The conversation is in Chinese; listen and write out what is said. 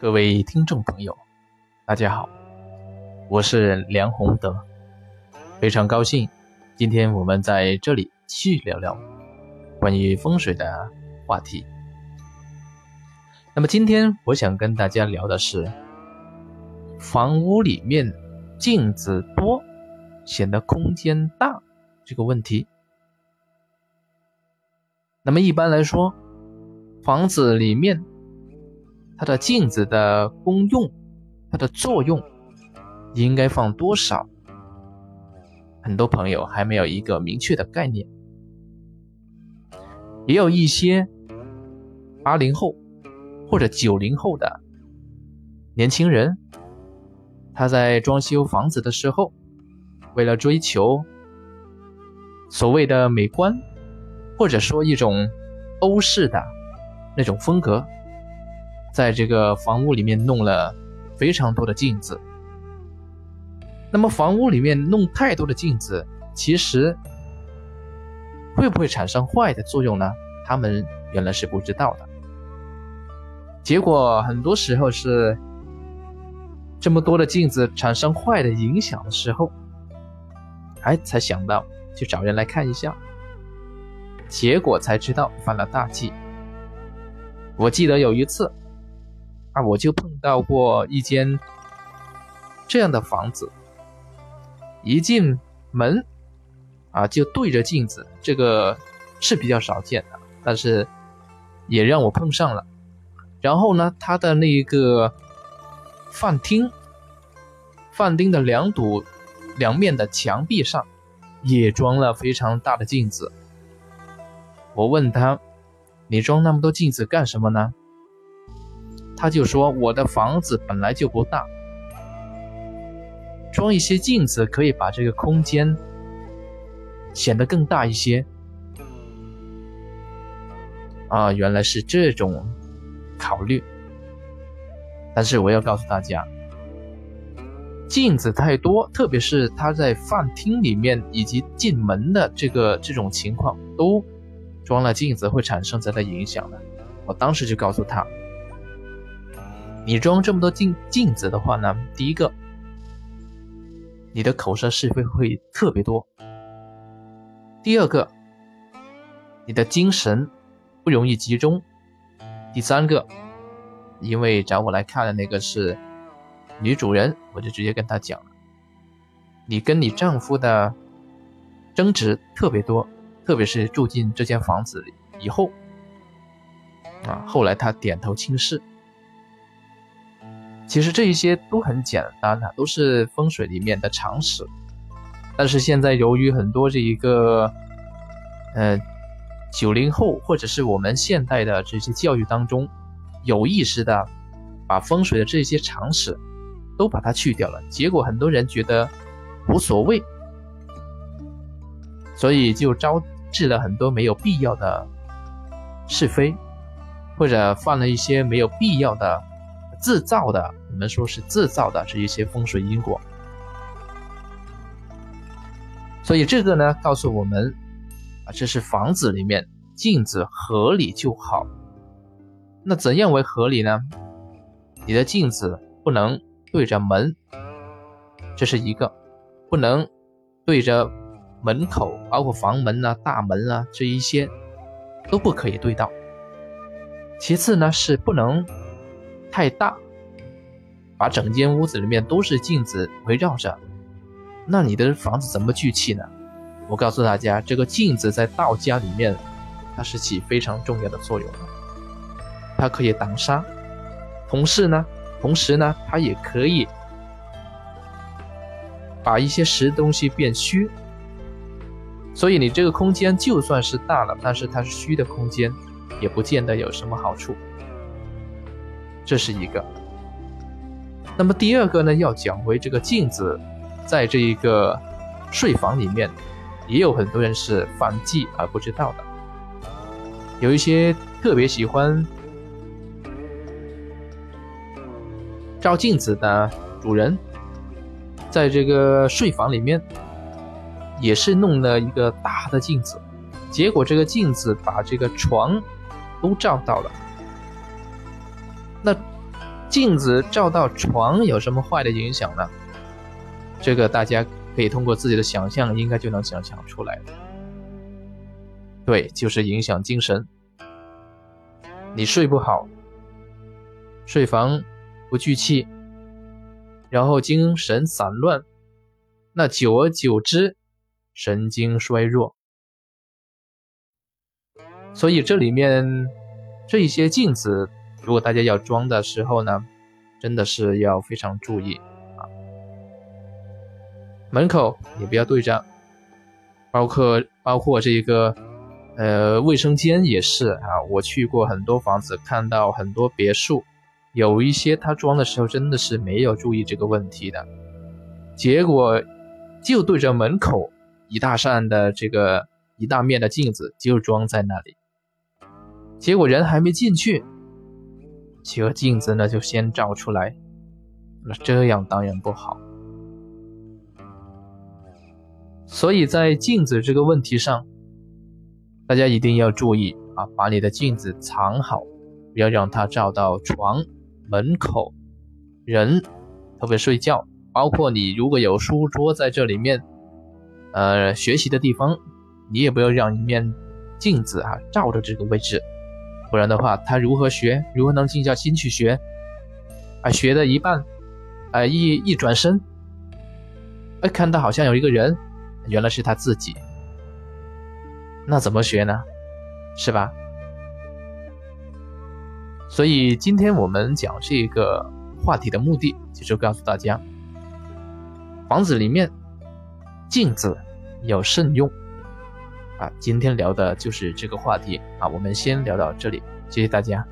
各位听众朋友，大家好，我是梁宏德，非常高兴，今天我们在这里继续聊聊关于风水的话题。那么今天我想跟大家聊的是，房屋里面镜子多，显得空间大这个问题。那么一般来说，房子里面。它的镜子的功用，它的作用应该放多少？很多朋友还没有一个明确的概念。也有一些八零后或者九零后的年轻人，他在装修房子的时候，为了追求所谓的美观，或者说一种欧式的那种风格。在这个房屋里面弄了非常多的镜子，那么房屋里面弄太多的镜子，其实会不会产生坏的作用呢？他们原来是不知道的。结果很多时候是这么多的镜子产生坏的影响的时候，哎，才想到去找人来看一下，结果才知道犯了大忌。我记得有一次。啊，我就碰到过一间这样的房子，一进门啊就对着镜子，这个是比较少见的，但是也让我碰上了。然后呢，他的那个饭厅，饭厅的两堵两面的墙壁上也装了非常大的镜子。我问他：“你装那么多镜子干什么呢？”他就说：“我的房子本来就不大，装一些镜子可以把这个空间显得更大一些。”啊，原来是这种考虑。但是我要告诉大家，镜子太多，特别是他在饭厅里面以及进门的这个这种情况，都装了镜子会产生怎样的影响呢？我当时就告诉他。你装这么多镜镜子的话呢，第一个，你的口舌是非会特别多；第二个，你的精神不容易集中；第三个，因为找我来看的那个是女主人，我就直接跟她讲了，你跟你丈夫的争执特别多，特别是住进这间房子以后，啊，后来她点头轻视。其实这一些都很简单的，都是风水里面的常识。但是现在由于很多这一个，呃，九零后或者是我们现代的这些教育当中，有意识的把风水的这些常识都把它去掉了，结果很多人觉得无所谓，所以就招致了很多没有必要的是非，或者犯了一些没有必要的。制造的，我们说是制造的这一些风水因果，所以这个呢，告诉我们啊，这是房子里面镜子合理就好。那怎样为合理呢？你的镜子不能对着门，这是一个，不能对着门口，包括房门啊、大门啊这一些都不可以对到。其次呢，是不能。太大，把整间屋子里面都是镜子围绕着，那你的房子怎么聚气呢？我告诉大家，这个镜子在道家里面，它是起非常重要的作用的，它可以挡杀，同时呢，同时呢，它也可以把一些实东西变虚，所以你这个空间就算是大了，但是它是虚的空间，也不见得有什么好处。这是一个，那么第二个呢？要讲回这个镜子，在这一个睡房里面，也有很多人是犯忌而不知道的。有一些特别喜欢照镜子的主人，在这个睡房里面也是弄了一个大的镜子，结果这个镜子把这个床都照到了。那镜子照到床有什么坏的影响呢？这个大家可以通过自己的想象，应该就能想象出来对，就是影响精神。你睡不好，睡房不聚气，然后精神散乱，那久而久之，神经衰弱。所以这里面这一些镜子，如果大家要装的时候呢，真的是要非常注意啊。门口也不要对着，包括包括这个呃卫生间也是啊。我去过很多房子，看到很多别墅，有一些他装的时候真的是没有注意这个问题的，结果就对着门口一大扇的这个一大面的镜子就装在那里。结果人还没进去，这个镜子呢就先照出来，那这样当然不好。所以在镜子这个问题上，大家一定要注意啊，把你的镜子藏好，不要让它照到床、门口、人，特别睡觉，包括你如果有书桌在这里面，呃，学习的地方，你也不要让一面镜子啊照着这个位置。不然的话，他如何学？如何能静下心去学？啊，学的一半，啊，一一转身，哎，看到好像有一个人，原来是他自己。那怎么学呢？是吧？所以今天我们讲这个话题的目的，就是告诉大家，房子里面镜子要慎用。啊，今天聊的就是这个话题啊，我们先聊到这里，谢谢大家。